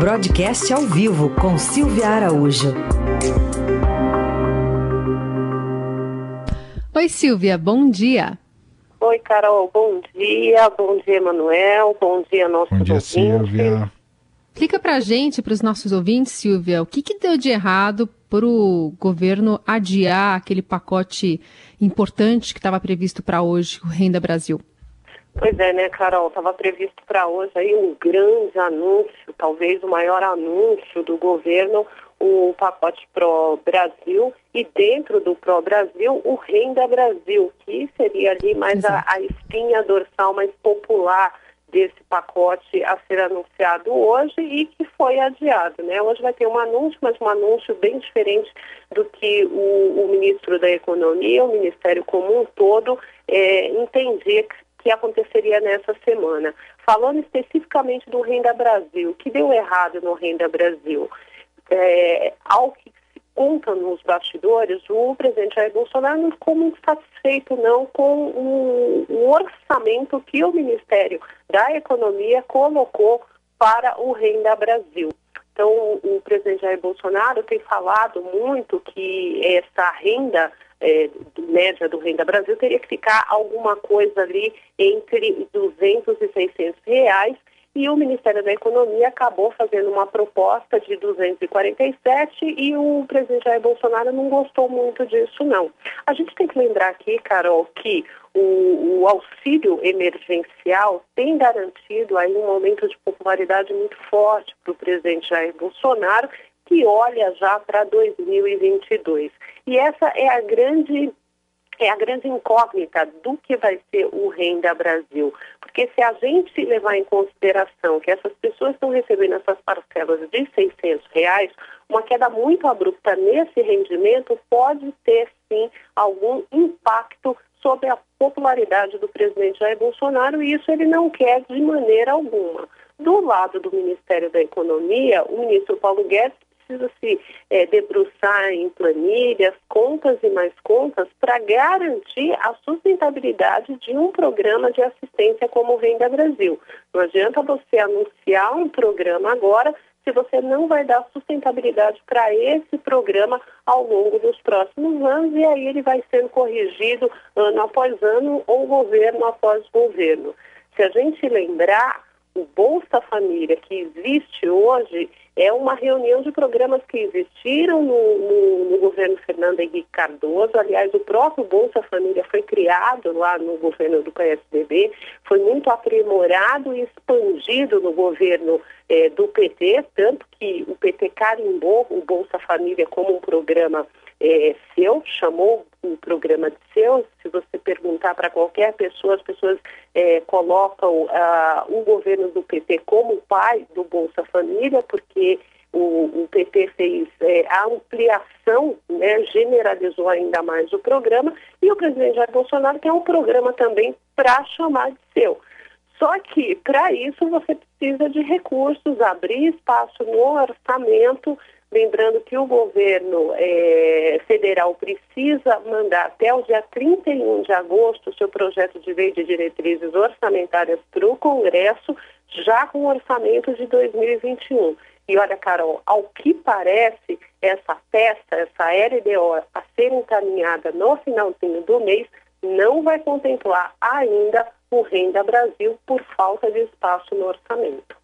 Broadcast ao vivo com Silvia Araújo. Oi, Silvia, bom dia. Oi, Carol, bom dia. Bom dia, Emanuel. Bom dia, nosso Bom dia, Silvia. Explica pra gente, para os nossos ouvintes, Silvia, o que, que deu de errado para o governo adiar aquele pacote importante que estava previsto para hoje, o Renda Brasil? Pois é, né, Carol? Estava previsto para hoje aí um grande anúncio, talvez o maior anúncio do governo, o pacote Pro Brasil e dentro do Pro Brasil o Renda Brasil, que seria ali mais a, a espinha dorsal mais popular desse pacote a ser anunciado hoje e que foi adiado. Né? Hoje vai ter um anúncio, mas um anúncio bem diferente do que o, o ministro da Economia, o Ministério como um todo, é, entendia que, que aconteceria nessa semana. Falando especificamente do Renda Brasil, o que deu errado no Renda Brasil? É, ao que conta nos bastidores, o presidente Jair Bolsonaro não ficou muito satisfeito não com o, o orçamento que o Ministério da Economia colocou para o Renda Brasil. Então, o presidente Jair Bolsonaro tem falado muito que essa renda é, média do Renda Brasil teria que ficar alguma coisa ali entre 200 e 600 reais e o Ministério da Economia acabou fazendo uma proposta de 247 e o presidente Jair Bolsonaro não gostou muito disso, não. A gente tem que lembrar aqui, Carol, que o, o auxílio emergencial tem garantido aí um aumento de popularidade muito forte para o presidente Jair Bolsonaro, que olha já para 2022. E essa é a grande é a grande incógnita do que vai ser o Renda Brasil. Porque se a gente levar em consideração que essas pessoas estão recebendo essas parcelas de 600 reais, uma queda muito abrupta nesse rendimento pode ter, sim, algum impacto sobre a popularidade do presidente Jair Bolsonaro e isso ele não quer de maneira alguma. Do lado do Ministério da Economia, o ministro Paulo Guedes precisa se é, debruçar em planilhas, contas e mais contas para garantir a sustentabilidade de um programa de assistência como o Renda Brasil. Não adianta você anunciar um programa agora se você não vai dar sustentabilidade para esse programa ao longo dos próximos anos e aí ele vai sendo corrigido ano após ano ou governo após governo. Se a gente lembrar, o Bolsa Família que existe hoje é uma reunião de programas que existiram no, no, no, governo Fernando Henrique Cardoso. Aliás, o próprio Bolsa Família foi criado lá no governo do PSDB, foi muito aprimorado e expandido no governo é, do PT, tanto que o PT carimbou o Bolsa Família como um programa é, seu, chamou o programa de seu. Se você perguntar para qualquer pessoa, as pessoas é, colocam o governo do PT como pai do Bolsa Família, porque o, o PT fez é, a ampliação, né, generalizou ainda mais o programa, e o presidente Jair Bolsonaro tem um programa também para chamar de seu. Só que, para isso, você precisa de recursos, abrir espaço no orçamento, Lembrando que o governo é, federal precisa mandar até o dia 31 de agosto o seu projeto de lei de diretrizes orçamentárias para o Congresso, já com orçamento de 2021. E olha, Carol, ao que parece, essa peça, essa LDO a ser encaminhada no finalzinho do mês, não vai contemplar ainda o Renda Brasil por falta de espaço no orçamento.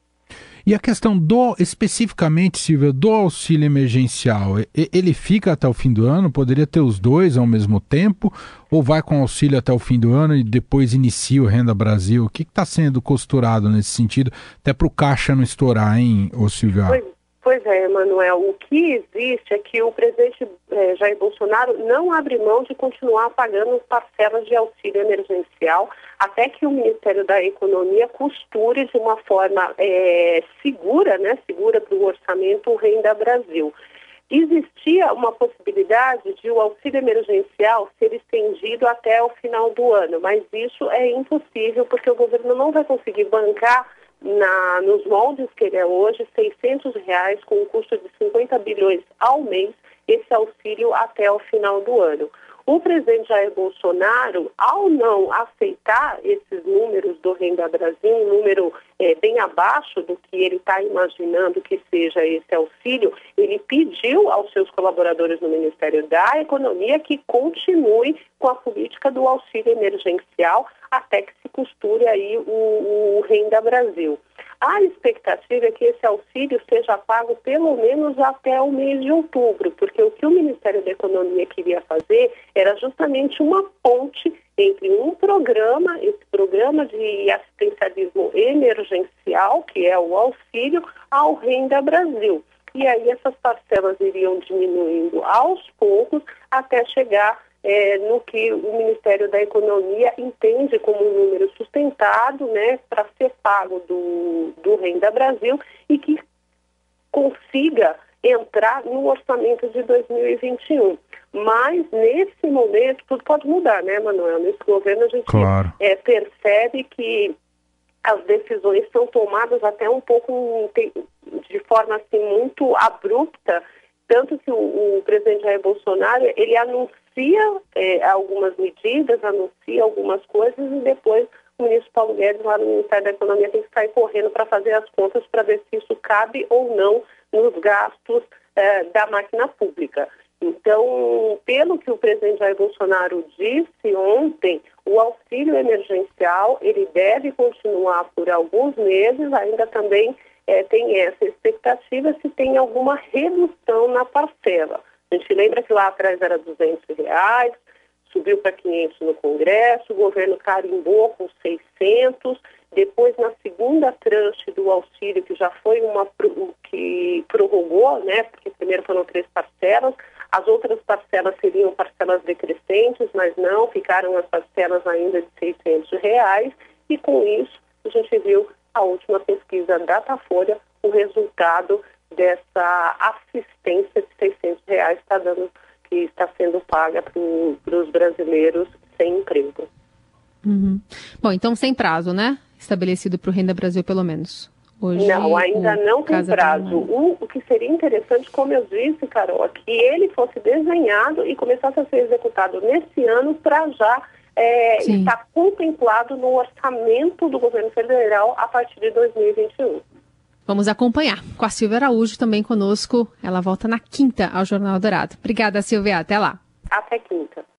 E a questão do, especificamente, Silvia, do auxílio emergencial, ele fica até o fim do ano? Poderia ter os dois ao mesmo tempo? Ou vai com auxílio até o fim do ano e depois inicia o Renda Brasil? O que está sendo costurado nesse sentido, até para o caixa não estourar, hein, ô Silvia? Pois, pois é, Emanuel. O que existe é que o presidente eh, Jair Bolsonaro não abre mão de continuar pagando parcelas de auxílio emergencial até que o Ministério da Economia costure de uma forma é, segura, né, segura para o orçamento o Renda Brasil. Existia uma possibilidade de o auxílio emergencial ser estendido até o final do ano, mas isso é impossível porque o governo não vai conseguir bancar na, nos moldes que ele é hoje, 600 reais com um custo de 50 bilhões ao mês, esse auxílio até o final do ano. O presidente Jair Bolsonaro, ao não aceitar esses números do Renda Brasil, um número é, bem abaixo do que ele está imaginando que seja esse auxílio, ele pediu aos seus colaboradores no Ministério da Economia que continue com a política do auxílio emergencial até que se costure aí o, o Renda Brasil. A expectativa é que esse auxílio seja pago pelo menos até o mês de outubro, porque o que o Ministério da Economia queria fazer era justamente uma ponte entre um programa, esse programa de assistencialismo emergencial, que é o auxílio, ao Renda Brasil. E aí essas parcelas iriam diminuindo aos poucos até chegar é, no que o Ministério da Economia entende como um número sustentado né, para ser pago do, do Renda Brasil e que consiga entrar no orçamento de 2021. Mas, nesse momento, tudo pode mudar, né, Manuel? Nesse governo, a gente claro. é, percebe que as decisões são tomadas até um pouco de forma assim muito abrupta, tanto que o, o presidente Jair Bolsonaro ele anuncia anuncia é, algumas medidas, anuncia algumas coisas e depois o ministro Paulo Guedes, lá no Ministério da Economia, tem que sair correndo para fazer as contas para ver se isso cabe ou não nos gastos é, da máquina pública. Então, pelo que o presidente Jair Bolsonaro disse ontem, o auxílio emergencial ele deve continuar por alguns meses, ainda também é, tem essa expectativa se tem alguma redução na parcela. A gente lembra que lá atrás era 200 reais, subiu para 500 no Congresso, o governo carimbou com 600, depois na segunda tranche do auxílio, que já foi uma que prorrogou, né, porque primeiro foram três parcelas, as outras parcelas seriam parcelas decrescentes, mas não, ficaram as parcelas ainda de 600 reais, e com isso a gente viu a última pesquisa Datafolha, o resultado dessa assistência de 600 reais está dando, que está sendo paga para os brasileiros sem emprego. Uhum. Bom, então sem prazo, né? Estabelecido para o Renda Brasil, pelo menos. Hoje, não, ainda não tem prazo. O, o, que seria interessante, como eu disse, Carol, é que ele fosse desenhado e começasse a ser executado nesse ano para já é, estar contemplado no orçamento do governo federal a partir de 2021. Vamos acompanhar com a Silvia Araújo também conosco. Ela volta na quinta ao Jornal Dourado. Obrigada, Silvia. Até lá. Até quinta.